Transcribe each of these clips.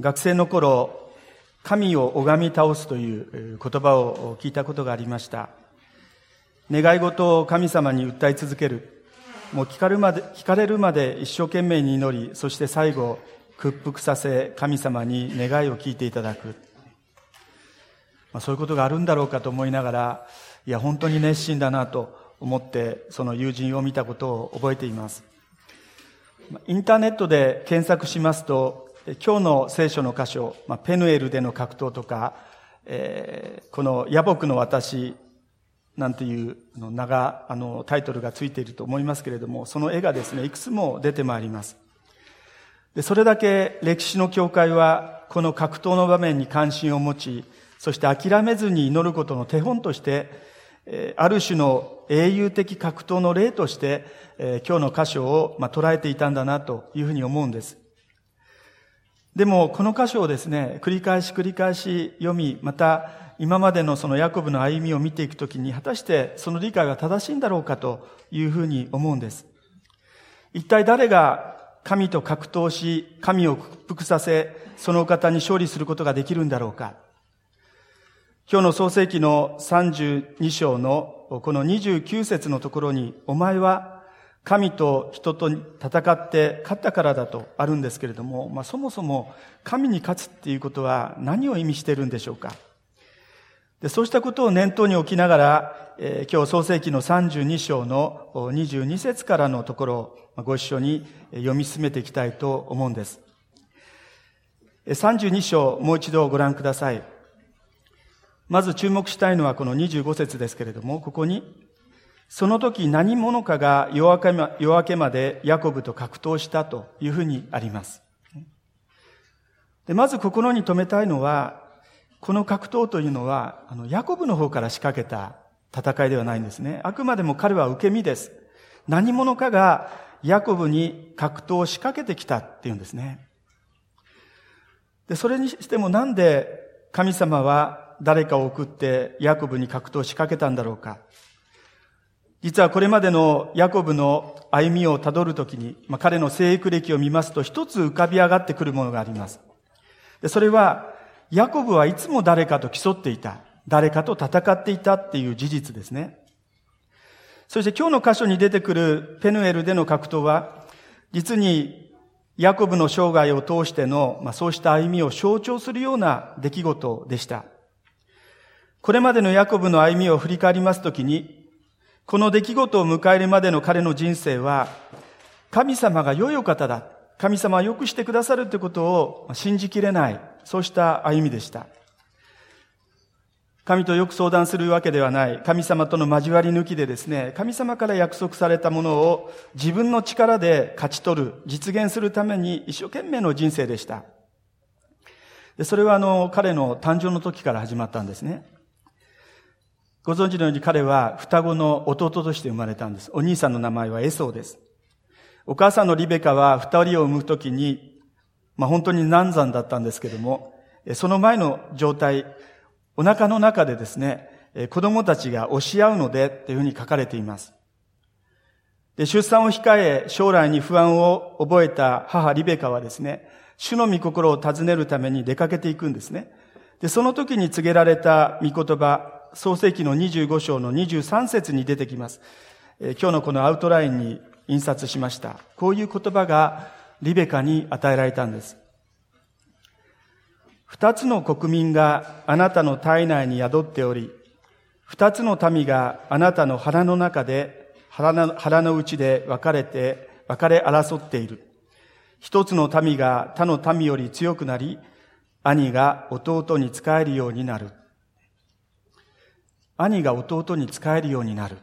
学生の頃、神を拝み倒すという言葉を聞いたことがありました。願い事を神様に訴え続ける。もう聞かれるまで、聞かれるまで一生懸命に祈り、そして最後、屈服させ、神様に願いを聞いていただく。まあ、そういうことがあるんだろうかと思いながら、いや、本当に熱心だなと思って、その友人を見たことを覚えています。インターネットで検索しますと、今日の聖書の箇所、まあ、ペヌエルでの格闘とか、えー、この野木の私なんていうの長、あの、タイトルがついていると思いますけれども、その絵がですね、いくつも出てまいります。でそれだけ歴史の教会は、この格闘の場面に関心を持ち、そして諦めずに祈ることの手本として、えある種の英雄的格闘の例として、え今日の箇所を、ま捉えていたんだなというふうに思うんです。でも、この箇所をですね、繰り返し繰り返し読み、また、今までのそのヤコブの歩みを見ていくときに、果たしてその理解は正しいんだろうかというふうに思うんです。一体誰が神と格闘し、神を屈服させ、その方に勝利することができるんだろうか。今日の創世記の32章のこの29節のところに、お前は神と人と戦って勝ったからだとあるんですけれども、まあ、そもそも神に勝つっていうことは何を意味しているんでしょうか？でそうしたことを念頭に置きながら、えー、今日創世記の32章の22節からのところをご一緒に読み進めていきたいと思うんです。32章、もう一度ご覧ください。まず注目したいのはこの25節ですけれども、ここに、その時何者かが夜明けま夜明けまでヤコブと格闘したというふうにあります。でまず心に留めたいのは、この格闘というのは、あの、ヤコブの方から仕掛けた戦いではないんですね。あくまでも彼は受け身です。何者かがヤコブに格闘を仕掛けてきたっていうんですね。で、それにしてもなんで神様は誰かを送ってヤコブに格闘を仕掛けたんだろうか。実はこれまでのヤコブの歩みをたどるときに、まあ、彼の生育歴を見ますと一つ浮かび上がってくるものがあります。でそれは、ヤコブはいつも誰かと競っていた。誰かと戦っていたっていう事実ですね。そして今日の箇所に出てくるペヌエルでの格闘は、実にヤコブの生涯を通しての、まあ、そうした歩みを象徴するような出来事でした。これまでのヤコブの歩みを振り返りますときに、この出来事を迎えるまでの彼の人生は、神様が良いお方だ。神様は良くしてくださるということを信じきれない、そうした歩みでした。神とよく相談するわけではない。神様との交わり抜きでですね、神様から約束されたものを自分の力で勝ち取る、実現するために一生懸命の人生でした。でそれはあの、彼の誕生の時から始まったんですね。ご存知のように彼は双子の弟として生まれたんです。お兄さんの名前はエソーです。お母さんのリベカは二人を産むときに、まあ本当に難産だったんですけども、その前の状態、お腹の中でですね、子供たちが押し合うのでっていうふうに書かれています。で、出産を控え、将来に不安を覚えた母リベカはですね、主の御心を尋ねるために出かけていくんですね。で、その時に告げられた御言葉、創世記の25章の23節に出てきます。え今日のこのアウトラインに印刷しました。こういう言葉がリベカに与えられたんです。二つの国民があなたの体内に宿っており、二つの民があなたの腹の中で、腹の腹の内で分かれて、分かれ争っている。一つの民が他の民より強くなり、兄が弟に仕えるようになる。兄が弟に仕えるようになる。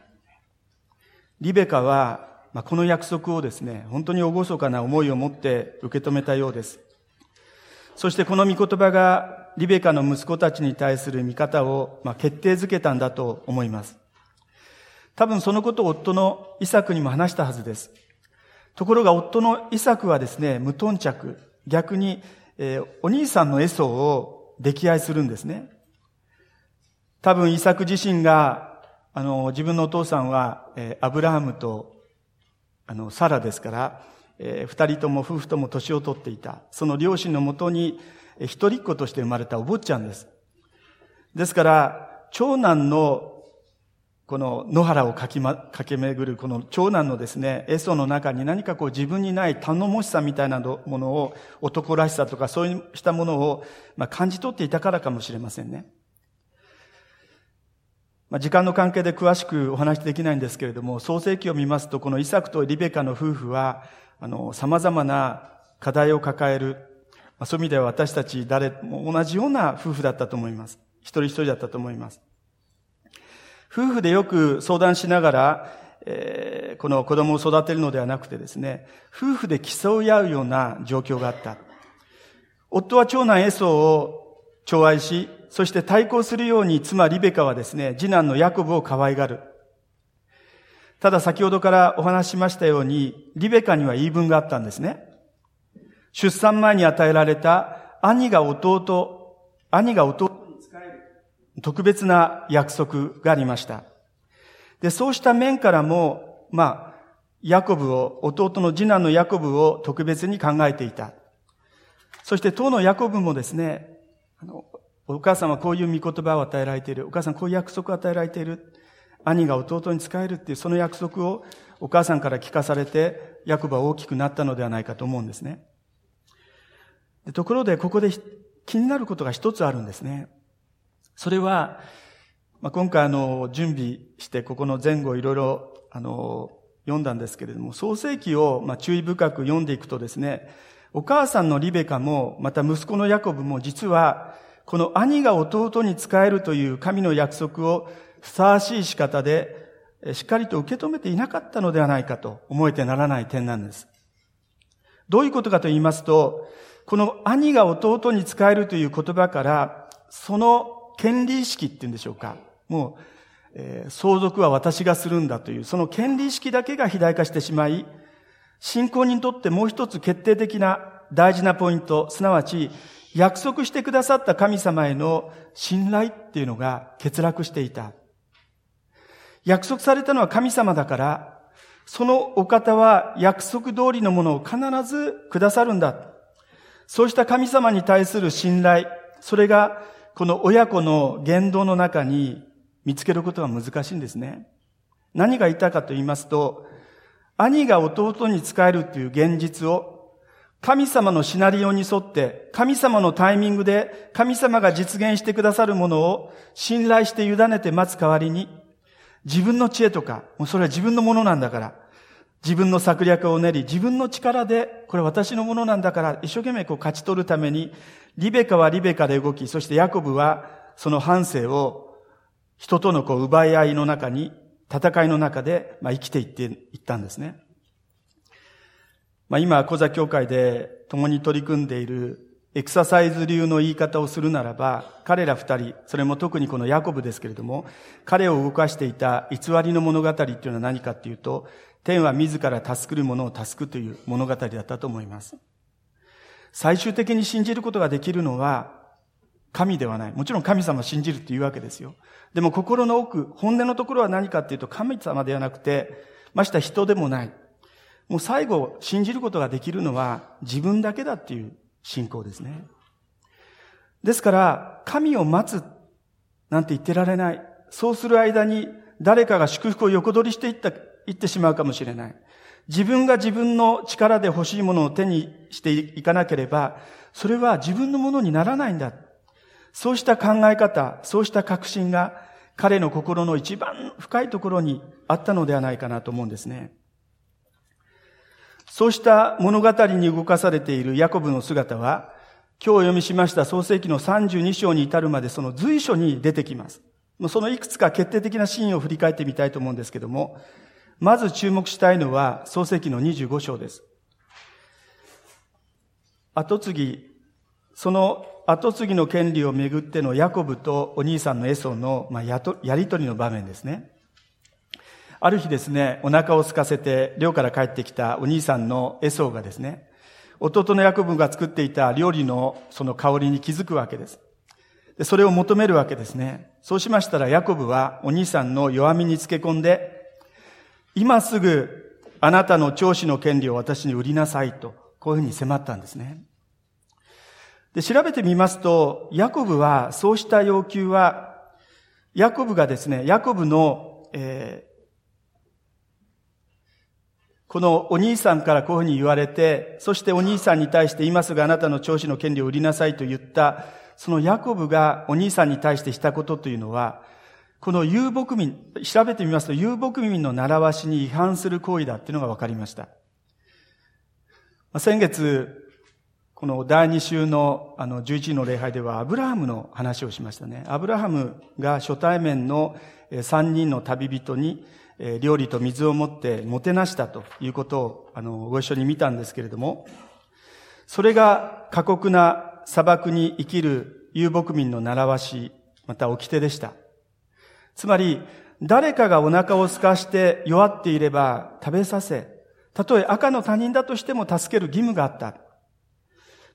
リベカは、まあ、この約束をですね、本当に厳かな思いを持って受け止めたようです。そしてこの御言葉がリベカの息子たちに対する見方を、まあ、決定づけたんだと思います。多分そのことを夫のイサクにも話したはずです。ところが夫のイサクはですね、無頓着。逆に、えー、お兄さんのエソを溺愛するんですね。多分イサク自身が、あの、自分のお父さんは、えー、アブラハムと、あの、サラですから、えー、二人とも夫婦とも年を取っていた。その両親のもとに、え一人っ子として生まれたお坊ちゃんです。ですから、長男のこの野原をかきま、駆け巡るこの長男のですね、エソの中に何かこう自分にない頼もしさみたいなものを、男らしさとかそうしたものを、まあ、感じ取っていたからかもしれませんね。まあ、時間の関係で詳しくお話できないんですけれども、創世記を見ますと、このイサクとリベカの夫婦は、あの、様々な課題を抱える、まあ、そういう意味では私たち誰も同じような夫婦だったと思います。一人一人だったと思います。夫婦でよく相談しながら、えー、この子供を育てるのではなくてですね、夫婦で競い合うような状況があった。夫は長男エソを寵愛し、そして対抗するように妻リベカはですね、次男のヤコブを可愛がる。ただ先ほどからお話しましたように、リベカには言い分があったんですね。出産前に与えられた兄が弟、兄が弟に仕える特別な約束がありました。で、そうした面からも、まあ、ヤコブを、弟の次男のヤコブを特別に考えていた。そして当のヤコブもですね、あの、お母さんはこういう御言葉を与えられている。お母さんこういう約束を与えられている。兄が弟に仕えるっていうその約束をお母さんから聞かされて、ヤコブは大きくなったのではないかと思うんですね。ところで、ここで気になることが一つあるんですね。それは、まあ、今回あの、準備して、ここの前後いろいろ、あの、読んだんですけれども、創世記を、ま、注意深く読んでいくとですね、お母さんのリベカも、また息子のヤコブも実は、この兄が弟に仕えるという神の約束をふさわしい仕方で、しっかりと受け止めていなかったのではないかと思えてならない点なんです。どういうことかと言いますと、この兄が弟に仕えるという言葉から、その権利意識って言うんでしょうか。もう、えー、相続は私がするんだという、その権利意識だけが肥大化してしまい、信仰にとってもう一つ決定的な大事なポイント、すなわち、約束してくださった神様への信頼っていうのが欠落していた。約束されたのは神様だから、そのお方は約束通りのものを必ずくださるんだ。そうした神様に対する信頼、それがこの親子の言動の中に見つけることは難しいんですね。何が言ったかと言いますと、兄が弟に仕えるという現実を神様のシナリオに沿って、神様のタイミングで神様が実現してくださるものを信頼して委ねて待つ代わりに、自分の知恵とか、もうそれは自分のものなんだから、自分の策略を練り、自分の力で、これ私のものなんだから、一生懸命こう勝ち取るために、リベカはリベカで動き、そしてヤコブはその反省を人とのこう奪い合いの中に、戦いの中で、まあ、生きていっていったんですね。まあ、今、小座教会で共に取り組んでいるエクササイズ流の言い方をするならば、彼ら二人、それも特にこのヤコブですけれども、彼を動かしていた偽りの物語っていうのは何かっていうと、天は自ら助くる者を助くという物語だったと思います。最終的に信じることができるのは神ではない。もちろん神様を信じるっていうわけですよ。でも心の奥、本音のところは何かっていうと神様ではなくて、ました人でもない。もう最後信じることができるのは自分だけだっていう信仰ですね。ですから、神を待つなんて言ってられない。そうする間に誰かが祝福を横取りしていった、いってしまうかもしれない。自分が自分の力で欲しいものを手にしていかなければ、それは自分のものにならないんだ。そうした考え方、そうした確信が彼の心の一番深いところにあったのではないかなと思うんですね。そうした物語に動かされているヤコブの姿は、今日読みしました創世記の32章に至るまでその随所に出てきます。そのいくつか決定的なシーンを振り返ってみたいと思うんですけども、まず注目したいのは、創世記の25章です。後継ぎ、その後継ぎの権利をめぐってのヤコブとお兄さんのエソの、まあ、やとやりとりの場面ですね。ある日ですね、お腹を空かせて寮から帰ってきたお兄さんのエソーがですね、弟のヤコブが作っていた料理のその香りに気づくわけです。でそれを求めるわけですね。そうしましたらヤコブはお兄さんの弱みにつけ込んで、今すぐあなたの長子の権利を私に売りなさいと、こういうふうに迫ったんですね。で、調べてみますと、ヤコブは、そうした要求は、ヤコブがですね、ヤコブの、えー、このお兄さんからこういうふうに言われて、そしてお兄さんに対して今すぐあなたの長子の権利を売りなさいと言った、そのヤコブがお兄さんに対してしたことというのは、この遊牧民、調べてみますと遊牧民の習わしに違反する行為だっていうのが分かりました。先月、この第2週のあの11の礼拝ではアブラハムの話をしましたね。アブラハムが初対面の3人の旅人にえ料理と水を持ってもてなしたということをあのご一緒に見たんですけれども、それが過酷な砂漠に生きる遊牧民の習わし、また掟でした。つまり、誰かがお腹を空かして弱っていれば食べさせ、たとえ赤の他人だとしても助ける義務があった。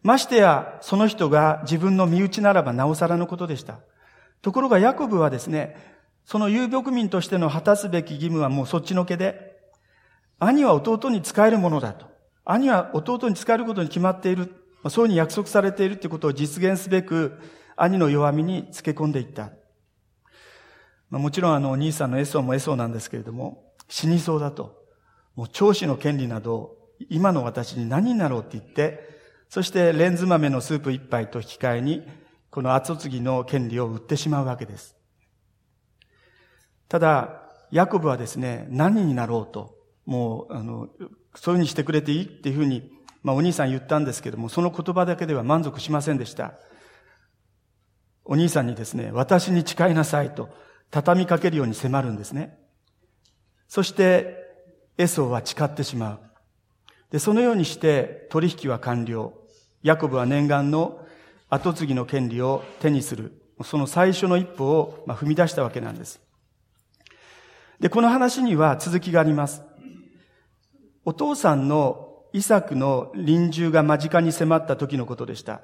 ましてや、その人が自分の身内ならばなおさらのことでした。ところがヤコブはですね、その有牧民としての果たすべき義務はもうそっちのけで、兄は弟に仕えるものだと。兄は弟に仕えることに決まっている。そういうふうに約束されているということを実現すべく、兄の弱みにつけ込んでいった。もちろんあの、お兄さんのエソーもエソーなんですけれども、死にそうだと。もう長子の権利など、今の私に何になろうって言って、そしてレンズ豆のスープ一杯と引き換えに、この後継ぎの権利を売ってしまうわけです。ただ、ヤコブはですね、何になろうと、もう、あの、そういうふうにしてくれていいっていうふうに、まあお兄さん言ったんですけども、その言葉だけでは満足しませんでした。お兄さんにですね、私に誓いなさいと、畳みかけるように迫るんですね。そして、エソーは誓ってしまう。で、そのようにして取引は完了。ヤコブは念願の後継ぎの権利を手にする、その最初の一歩を踏み出したわけなんです。で、この話には続きがあります。お父さんのイサクの臨終が間近に迫った時のことでした。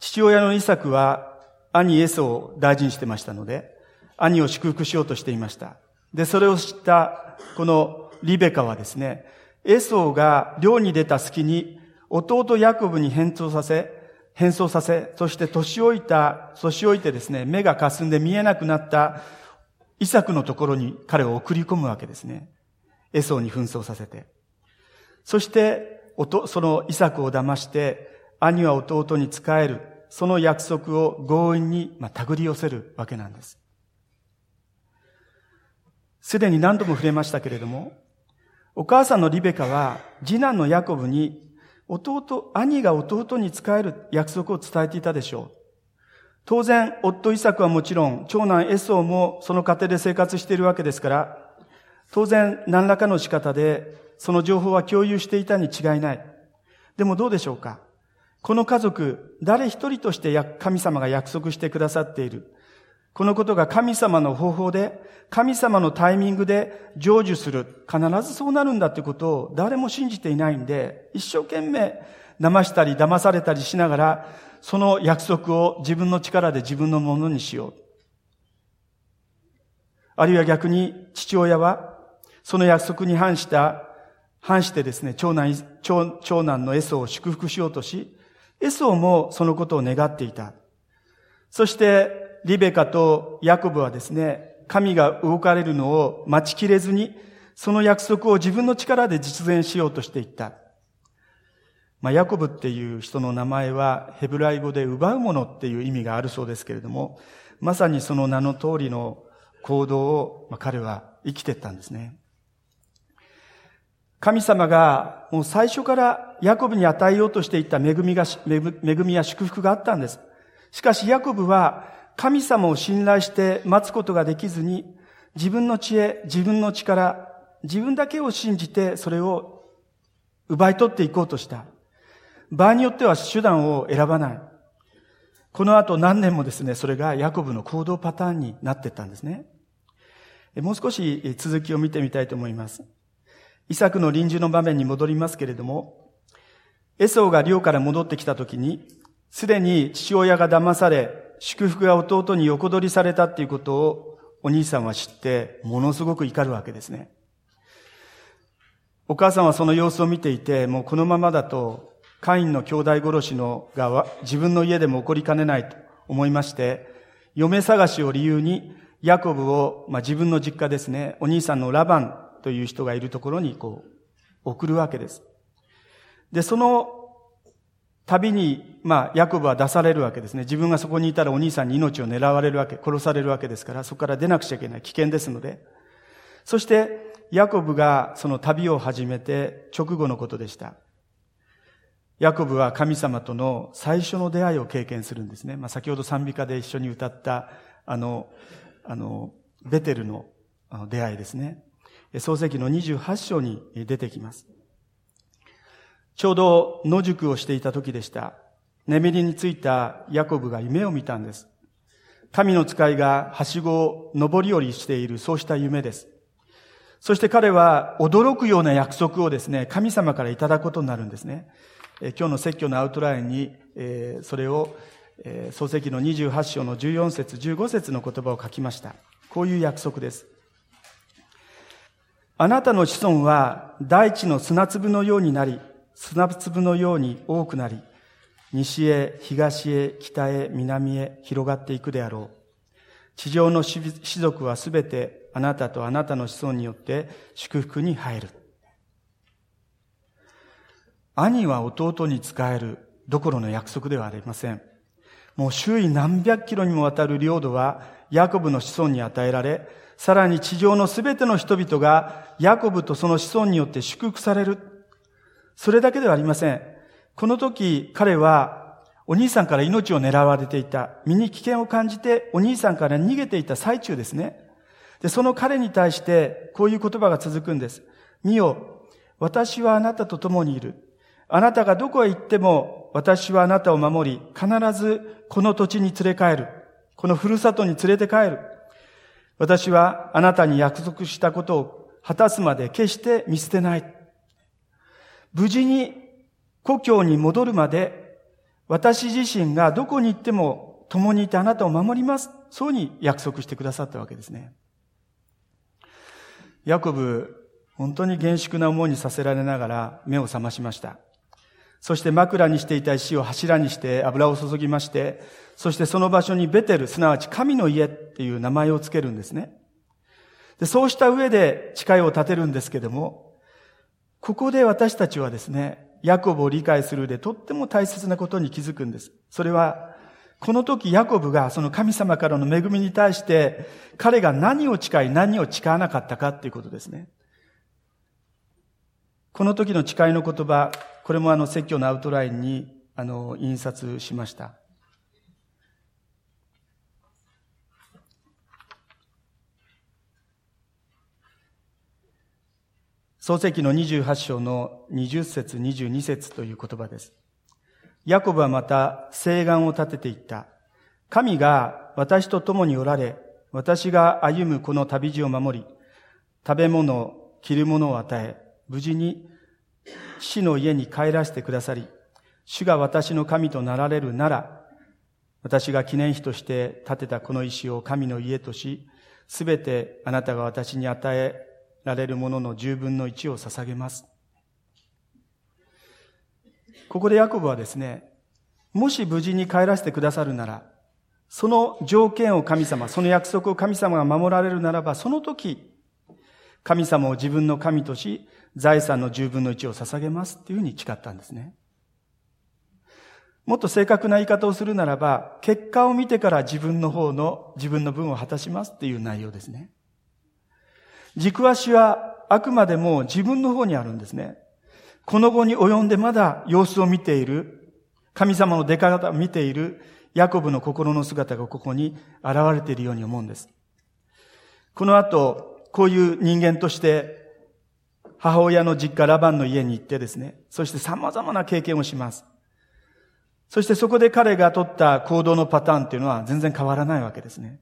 父親のイサクは兄エソを大事にしてましたので、兄を祝福しようとしていました。で、それを知ったこのリベカはですね、エソが漁に出た隙に弟ヤコブに変装させ、変装させ、そして年老いた、年老いてですね、目が霞んで見えなくなったイサクのところに彼を送り込むわけですね。エソーに紛争させて。そして、そのイサクを騙して、兄は弟に仕える、その約束を強引に、まあ、手繰り寄せるわけなんです。すでに何度も触れましたけれども、お母さんのリベカは、次男のヤコブに弟、兄が弟に仕える約束を伝えていたでしょう。当然、夫イサクはもちろん、長男エソーもその家庭で生活しているわけですから、当然、何らかの仕方で、その情報は共有していたに違いない。でもどうでしょうか？この家族、誰一人として神様が約束してくださっている。このことが神様の方法で、神様のタイミングで成就する。必ずそうなるんだってことを誰も信じていないんで、一生懸命騙したり騙されたりしながら、その約束を自分の力で自分のものにしよう。あるいは逆に父親は、その約束に反した、反してですね、長男、長長男のエソを祝福しようとし、エソもそのことを願っていた。そして、リベカとヤコブはですね、神が動かれるのを待ちきれずに、その約束を自分の力で実現しようとしていった。まあ、ヤコブっていう人の名前はヘブライ語で奪うものっていう意味があるそうですけれども、まさにその名の通りの行動を、まあ、彼は生きてったんですね。神様がもう最初からヤコブに与えようとしていた恵みが、恵みや祝福があったんです。しかしヤコブは神様を信頼して待つことができずに、自分の知恵、自分の力、自分だけを信じてそれを奪い取っていこうとした。場合によっては手段を選ばない。この後何年もですね、それがヤコブの行動パターンになっていったんですね。もう少し続きを見てみたいと思います。イサクの臨終の場面に戻りますけれども、エソーが寮から戻ってきた時に、すでに父親が騙され、祝福が弟に横取りされたっていうことをお兄さんは知って、ものすごく怒るわけですね。お母さんはその様子を見ていて、もうこのままだとカインの兄弟殺しのが自分の家でも起こりかねないと思いまして、嫁探しを理由に、ヤコブを、まあ、自分の実家ですね、お兄さんのラバンという人がいるところにこう、送るわけです。で、その旅に、まあ、ヤコブは出されるわけですね。自分がそこにいたらお兄さんに命を狙われるわけ、殺されるわけですから、そこから出なくちゃいけない。危険ですので。そして、ヤコブがその旅を始めて直後のことでした。ヤコブは神様との最初の出会いを経験するんですね。まあ、先ほど賛美歌で一緒に歌った、あの、あの、ベテルの出会いですね。創世記の28章に出てきます。ちょうど野宿をしていた時でした。眠りについたヤコブが夢を見たんです。神の使いがはしごを登り降りしている、そうした夢です。そして彼は驚くような約束をですね、神様からいただくことになるんですね。今日の説教のアウトラインに、それを、創世記の28章の14節15節の言葉を書きました。こういう約束です。あなたの子孫は大地の砂粒のようになり、砂粒のように多くなり、西へ、東へ、北へ、南へ広がっていくであろう。地上の士族はすべてあなたとあなたの子孫によって祝福に入る。兄は弟に仕えるどころの約束ではありません。もう周囲何百キロにもわたる領土はヤコブの子孫に与えられ、さらに地上のすべての人々がヤコブとその子孫によって祝福される。それだけではありません。この時彼はお兄さんから命を狙われていた。身に危険を感じてお兄さんから逃げていた最中ですね。で、その彼に対してこういう言葉が続くんです。見よ、私はあなたと共にいる。あなたがどこへ行っても、私はあなたを守り、必ずこの土地に連れ帰る。このふるさとに連れて帰る。私はあなたに約束したことを果たすまで決して見捨てない。無事に故郷に戻るまで、私自身がどこに行っても共にいてあなたを守ります。そうに約束してくださったわけですね。ヤコブ、本当に厳粛な思いにさせられながら目を覚ましました。そして枕にしていた石を柱にして油を注ぎまして、そしてその場所にベテル、すなわち神の家っていう名前をつけるんですね。でそうした上で誓いを立てるんですけども、ここで私たちはですね、ヤコブを理解するでとっても大切なことに気づくんです。それは、この時ヤコブがその神様からの恵みに対して彼が何を誓い何を誓わなかったかっていうことですね。この時の誓いの言葉、これもあの説教のアウトラインにあの印刷しました。創世記の28章の20節22節という言葉です。ヤコブはまた誓願を立てていった。神が私と共におられ、私が歩むこの旅路を守り、食べ物、着るものを与え、無事に死の家に帰らせてくださり、主が私の神となられるなら、私が記念碑として建てたこの石を神の家とし、すべてあなたが私に与えられるものの十分の一を捧げます。ここでヤコブはですね、もし無事に帰らせてくださるなら、その条件を神様、その約束を神様が守られるならば、その時、神様を自分の神とし、財産の十分の一を捧げますっていうふうに誓ったんですね。もっと正確な言い方をするならば、結果を見てから自分の方の自分の分を果たしますっていう内容ですね。軸足はあくまでも自分の方にあるんですね。この後に及んでまだ様子を見ている、神様の出方を見ているヤコブの心の姿がここに現れているように思うんです。この後、こういう人間として、母親の実家ラバンの家に行ってですね、そして様々な経験をします。そしてそこで彼が取った行動のパターンっていうのは全然変わらないわけですね。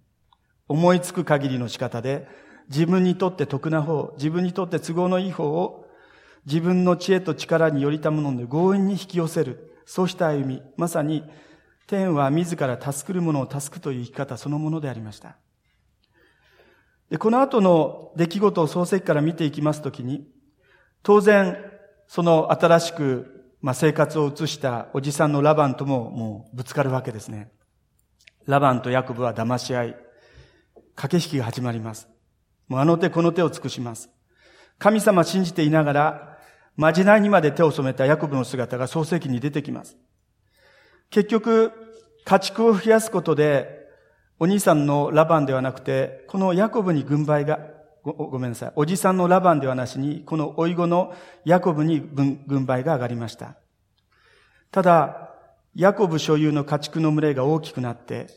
思いつく限りの仕方で、自分にとって得な方、自分にとって都合のいい方を、自分の知恵と力によりたもので強引に引き寄せる。そうした歩み。まさに、天は自ら助くる者を助くという生き方そのものでありました。で、この後の出来事を漱石から見ていきますときに、当然、その新しくまあ、生活を移したおじさんのラバンとももうぶつかるわけですね。ラバンとヤコブは騙し合い、駆け引きが始まります。もうあの手この手を尽くします。神様信じていながら、まじないにまで手を染めたヤコブの姿が創世記に出てきます。結局、家畜を増やすことで、お兄さんのラバンではなくて、このヤコブに軍配が、ごめんなさい。おじさんのラバンではなしに、この老い子のヤコブに軍配が上がりました。ただ、ヤコブ所有の家畜の群れが大きくなって、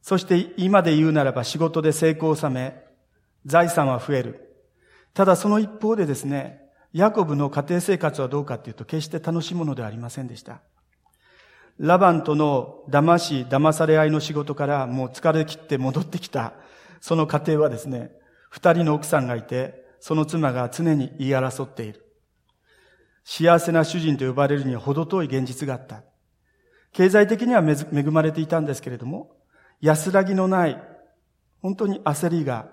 そして今で言うならば仕事で成功を収め、財産は増える。ただその一方でですね、ヤコブの家庭生活はどうかっていうと決して楽しいものではありませんでした。ラバンとの騙し、騙され合いの仕事からもう疲れ切って戻ってきた、その家庭はですね、二人の奥さんがいて、その妻が常に言い争っている。幸せな主人と呼ばれるには程遠い現実があった。経済的には恵まれていたんですけれども、安らぎのない、本当に焦りが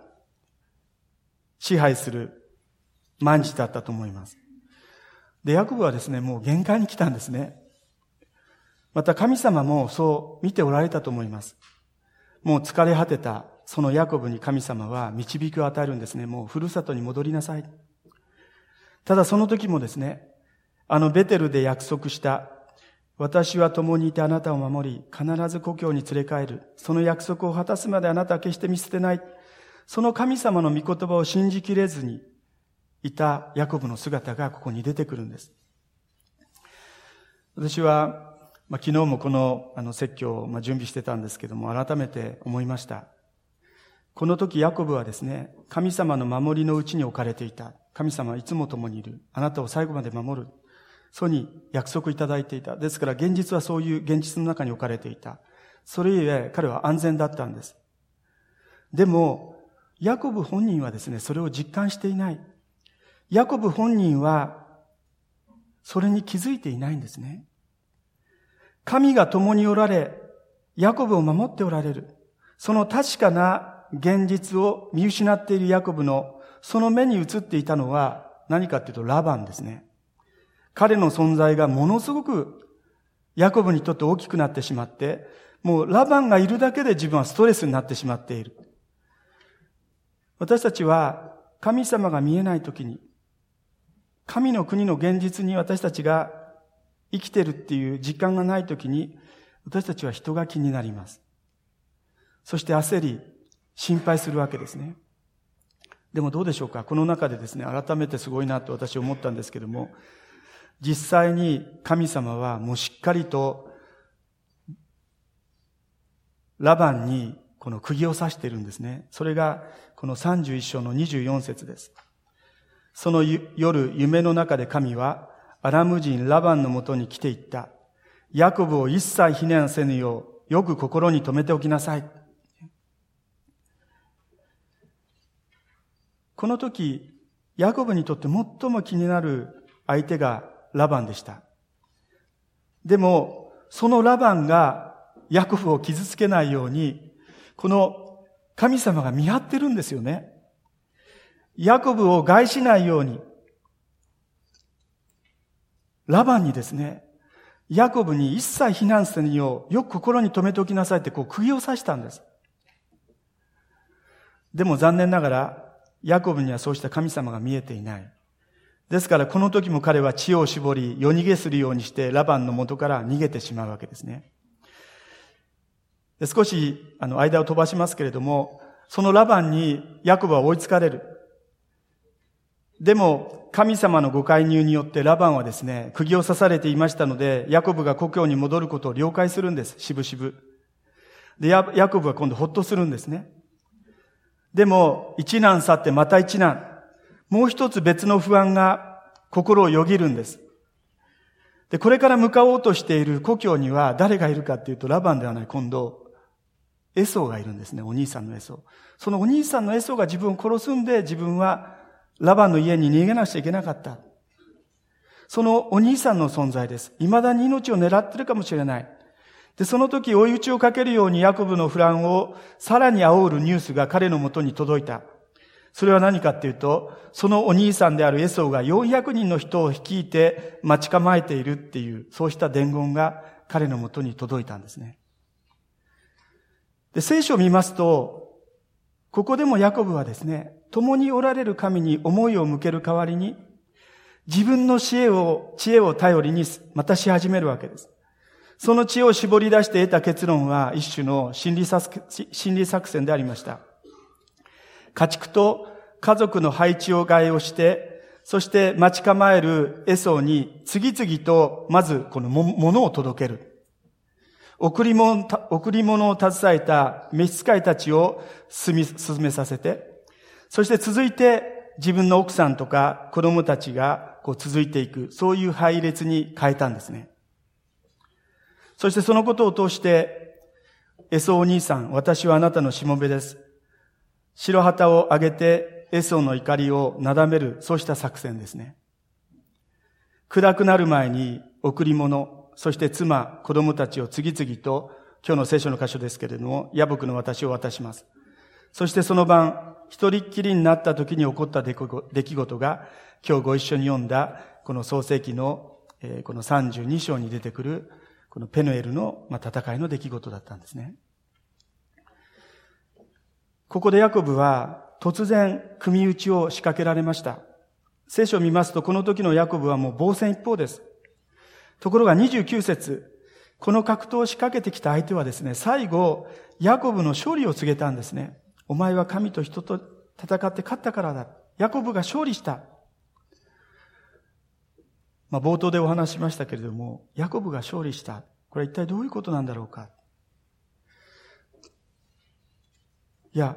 支配する毎日だったと思います。で、ヤコブはですね、もう限界に来たんですね。また神様もそう見ておられたと思います。もう疲れ果てたそのヤコブに神様は導きを与えるんですね。もうふるさとに戻りなさい。ただその時もですね、あのベテルで約束した私は共にいてあなたを守り、必ず故郷に連れ帰る。その約束を果たすまであなたは決して見捨てない。その神様の御言葉を信じきれずにいたヤコブの姿がここに出てくるんです。私はまあ、昨日もこのあの説教をまあ準備してたんですけども、改めて思いました。この時ヤコブはですね、神様の守りのうちに置かれていた。神様はいつも共にいる。あなたを最後まで守る。そうに約束いただいていた。ですから現実はそういう現実の中に置かれていた。それゆえ彼は安全だったんです。でも、ヤコブ本人はですね、それを実感していない。ヤコブ本人は、それに気づいていないんですね。神が共におられ、ヤコブを守っておられる。その確かな現実を見失っているヤコブの、その目に映っていたのは何かっていうとラバンですね。彼の存在がものすごくヤコブにとって大きくなってしまって、もうラバンがいるだけで自分はストレスになってしまっている。私たちは神様が見えないときに、神の国の現実に私たちが生きてるっていう実感がないときに、私たちは人が気になります。そして焦り、心配するわけですね。でもどうでしょうか？この中でですね、改めてすごいなと私思ったんですけども、実際に神様はもうしっかりと、ラバンにこの釘を刺しているんですね。それがこの31章の24節です。その夜、夢の中で神は、アラム人ラバンのもとに来ていった。ヤコブを一切非難せぬよう、よく心に留めておきなさい。この時、ヤコブにとって最も気になる相手がラバンでした。でも、そのラバンがヤコブを傷つけないように、この神様が見張ってるんですよね。ヤコブを害しないように、ラバンにですね、ヤコブに一切避難せぬよう、よく心に留めておきなさいってこう釘を刺したんです。でも残念ながら、ヤコブにはそうした神様が見えていない。ですからこの時も彼は知恵を絞り、夜逃げするようにしてラバンの元から逃げてしまうわけですね。で少し、あの、間を飛ばしますけれども、そのラバンにヤコブは追いつかれる。でも、神様のご介入によってラバンはですね、釘を刺されていましたので、ヤコブが故郷に戻ることを了解するんです、しぶしぶ。で、ヤコブは今度ほっとするんですね。でも、一難去ってまた一難。もう一つ別の不安が心をよぎるんです。で、これから向かおうとしている故郷には誰がいるかっていうと、ラバンではない、今度、エソーがいるんですね、お兄さんのエソー。そのお兄さんのエソーが自分を殺すんで、自分はラバンの家に逃げなくちゃいけなかった。そのお兄さんの存在です。未だに命を狙ってるかもしれない。で、その時追い打ちをかけるようにヤコブの不乱をさらに煽るニュースが彼のもとに届いた。それは何かっていうと、そのお兄さんであるエソウが400人の人を率いて待ち構えているっていう、そうした伝言が彼のもとに届いたんですね。で、聖書を見ますと、ここでもヤコブはですね、共におられる神に思いを向ける代わりに、自分の知恵を、知恵を頼りにまたし始めるわけです。その知を絞り出して得た結論は一種の心理作戦でありました。家畜と家族の配置を替えをして、そして待ち構えるエソに次々とまずこのものを届ける。贈り物、贈り物を携えた召使いたちを進み、進めさせて、そして続いて自分の奥さんとか子供たちがこう続いていく、そういう配列に変えたんですね。そしてそのことを通して、エソお兄さん、私はあなたのしもべです。白旗を上げてエソの怒りをなだめる、そうした作戦ですね。暗くなる前に贈り物、そして妻、子供たちを次々と、今日の聖書の箇所ですけれども、野木の私を渡します。そしてその晩、一人っきりになった時に起こった出来事が、今日ご一緒に読んだ、この創世記の、この32章に出てくるこのペヌエルの、戦いの出来事だったんですね。ここでヤコブは突然組打ちを仕掛けられました。聖書を見ますとこの時のヤコブはもう防戦一方です。ところが29節この格闘を仕掛けてきた相手はですね、最後、ヤコブの勝利を告げたんですね。お前は神と人と戦って勝ったからだ。ヤコブが勝利した。まあ、冒頭でお話しましたけれども、ヤコブが勝利した。これは一体どういうことなんだろうか。いや、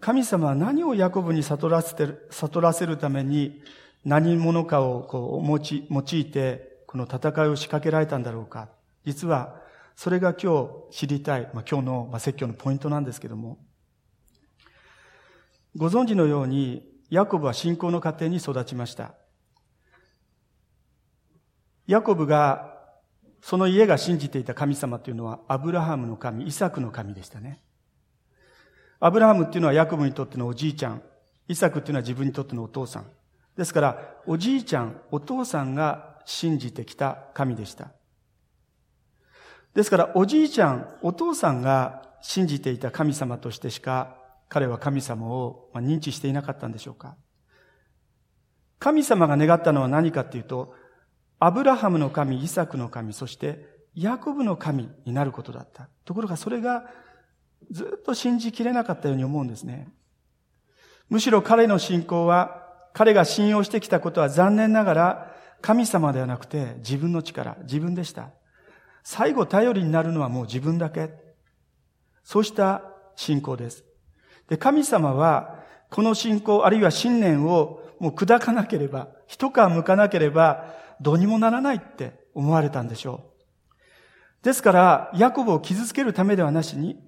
神様は何をヤコブに悟らせてる、悟らせるために何者かをこう用い用いて、この戦いを仕掛けられたんだろうか。実は、それが今日知りたい、まあ、今日の、まあ、説教のポイントなんですけども。ご存知のように、ヤコブは信仰の過程に育ちました。ヤコブが、その家が信じていた神様というのは、アブラハムの神、イサクの神でしたね。アブラハムっていうのはヤコブにとってのおじいちゃん。イサクっていうのは自分にとってのお父さん。ですから、おじいちゃん、お父さんが信じてきた神でした。ですから、おじいちゃん、お父さんが信じていた神様としてしか、彼は神様を認知していなかったんでしょうか。神様が願ったのは何かっていうと、アブラハムの神、イサクの神、そしてヤコブの神になることだった。ところがそれがずっと信じきれなかったように思うんですね。むしろ彼の信仰は、彼が信用してきたことは残念ながら神様ではなくて自分の力、自分でした。最後頼りになるのはもう自分だけ。そうした信仰です。で、神様はこの信仰あるいは信念をもう砕かなければ、一皮向かなければどうにもならないって思われたんでしょう。ですから、ヤコブを傷つけるためではなしに、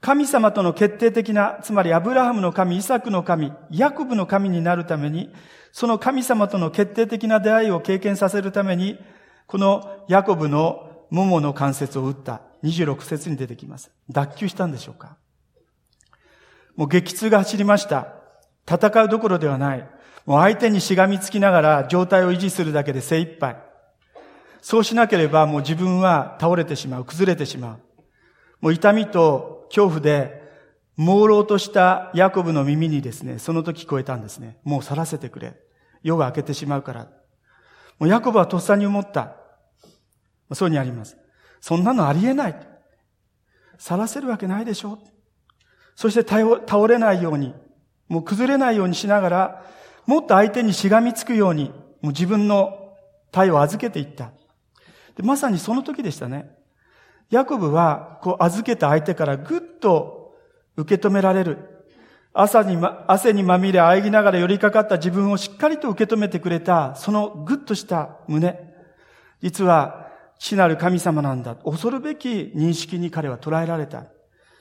神様との決定的な、つまりアブラハムの神、イサクの神、ヤコブの神になるために、その神様との決定的な出会いを経験させるために、このヤコブの桃の関節を打った26節に出てきます。脱臼したんでしょうかもう激痛が走りました。戦うどころではない。もう相手にしがみつきながら状態を維持するだけで精一杯。そうしなければもう自分は倒れてしまう、崩れてしまう。もう痛みと恐怖で、朦朧としたヤコブの耳にですね、その時聞こえたんですね。もう去らせてくれ。夜が明けてしまうから。もうヤコブはとっさに思った。そうにあります。そんなのありえない。去らせるわけないでしょ。そして倒れないように、もう崩れないようにしながら、もっと相手にしがみつくように、もう自分の体を預けていった。でまさにその時でしたね。ヤコブは、こう預けた相手からぐっと受け止められる。朝に、ま、汗にまみれ喘ぎながら寄りかかった自分をしっかりと受け止めてくれた、そのぐっとした胸。実は、死なる神様なんだ。恐るべき認識に彼は捉えられた。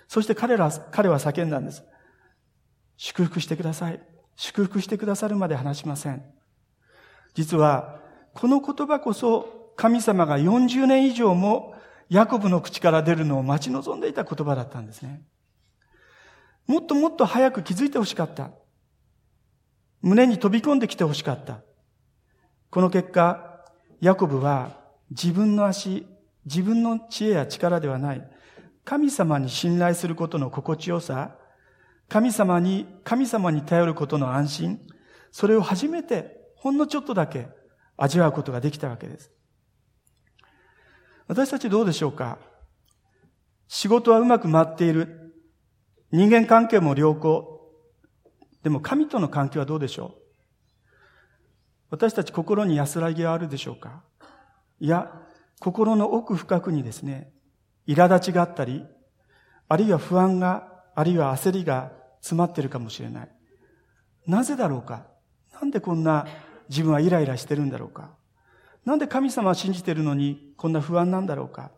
そして彼ら、彼は叫んだんです。祝福してください。祝福してくださるまで話しません。実は、この言葉こそ神様が40年以上もヤコブの口から出るのを待ち望んでいた言葉だったんですね。もっともっと早く気づいてほしかった。胸に飛び込んできてほしかった。この結果、ヤコブは自分の足、自分の知恵や力ではない、神様に信頼することの心地よさ、神様に、神様に頼ることの安心、それを初めてほんのちょっとだけ味わうことができたわけです。私たちどうでしょうか？仕事はうまく回っている。人間関係も良好。でも神との関係はどうでしょう？私たち心に安らぎはあるでしょうか？いや、心の奥深くにですね、苛立ちがあったり、あるいは不安が、あるいは焦りが詰まってるかもしれない。なぜだろうか？なんでこんな自分はイライラしてるんだろうか？なんで神様は信じてるのにこんな不安なんだろうか？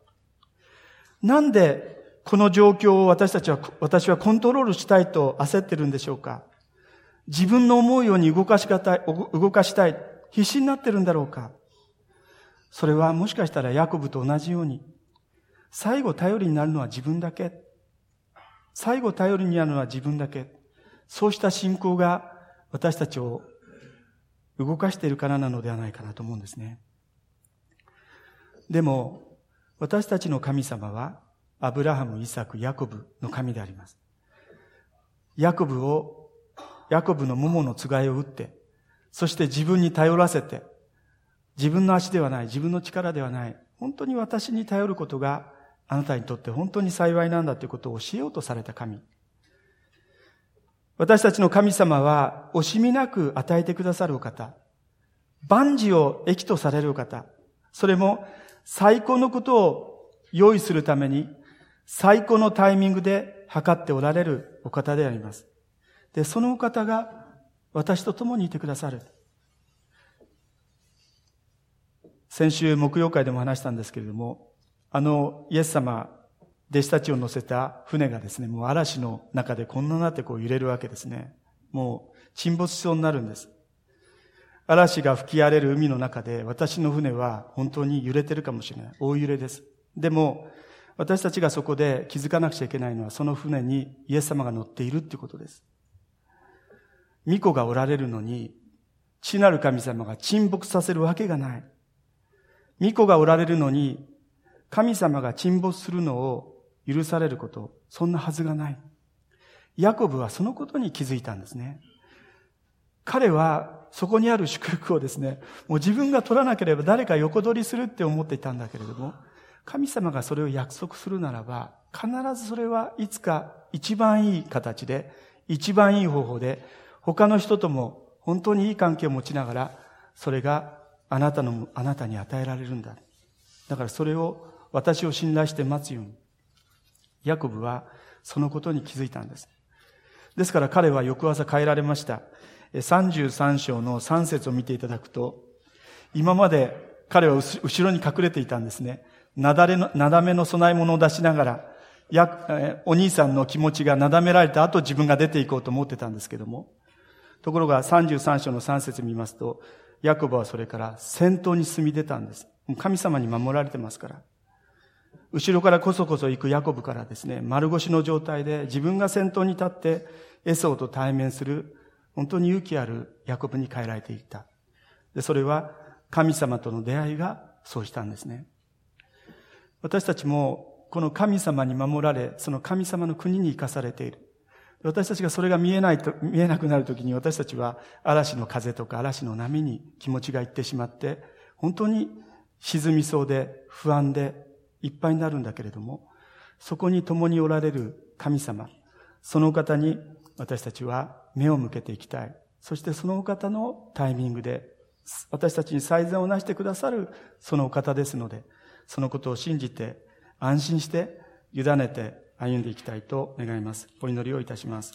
なんでこの状況を私たちは、私はコントロールしたいと焦ってるんでしょうか？自分の思うように動かしがたい、動かしたい、必死になってるんだろうか？それはもしかしたらヤコブと同じように、最後頼りになるのは自分だけ。最後頼りになるのは自分だけ。そうした信仰が私たちを動かしているからなのではないかなと思うんですね。でも、私たちの神様は、アブラハム、イサク、ヤコブの神であります。ヤコブを、ヤコブの桃のつがいを打って、そして自分に頼らせて、自分の足ではない、自分の力ではない、本当に私に頼ることがあなたにとって本当に幸いなんだということを教えようとされた神。私たちの神様は惜しみなく与えてくださるお方。万事を益とされるお方。それも最高のことを用意するために最高のタイミングで測っておられるお方であります。で、そのお方が私と共にいてくださる。先週木曜会でも話したんですけれども、あのイエス様弟子たちを乗せた船がですね、もう嵐の中でこんななってこう揺れるわけですね。もう沈没しそうになるんです。嵐が吹き荒れる海の中で私の船は本当に揺れてるかもしれない。大揺れです。でも、私たちがそこで気づかなくちゃいけないのはその船にイエス様が乗っているってことです。巫女がおられるのに、地なる神様が沈没させるわけがない。巫女がおられるのに、神様が沈没するのを許されること、そんなはずがない。ヤコブはそのことに気づいたんですね。彼はそこにある祝福をですね、もう自分が取らなければ誰か横取りするって思っていたんだけれども、神様がそれを約束するならば、必ずそれはいつか一番いい形で、一番いい方法で、他の人とも本当にいい関係を持ちながら、それがあなたの、あなたに与えられるんだ。だからそれを私を信頼して待つように。ヤコブはそのことに気づいたんです。ですから彼は翌朝帰られました。33章の3節を見ていただくと、今まで彼は後ろに隠れていたんですね。なだれの、なだめの供え物を出しながら、や、お兄さんの気持ちがなだめられた後自分が出ていこうと思ってたんですけども。ところが33章の3節見ますと、ヤコブはそれから先頭に進み出たんです。神様に守られてますから。後ろからこそこそ行くヤコブからですね、丸腰の状態で自分が先頭に立ってエソーと対面する本当に勇気あるヤコブに変えられていった。で、それは神様との出会いがそうしたんですね。私たちもこの神様に守られ、その神様の国に生かされている。私たちがそれが見えないと、見えなくなるときに私たちは嵐の風とか嵐の波に気持ちがいってしまって、本当に沈みそうで不安でいっぱいになるんだけれども、そこに共におられる神様、その方に私たちは目を向けていきたい。そしてそのお方のタイミングで、私たちに最善をなしてくださるそのお方ですので、そのことを信じて、安心して、委ねて歩んでいきたいと願います。お祈りをいたします。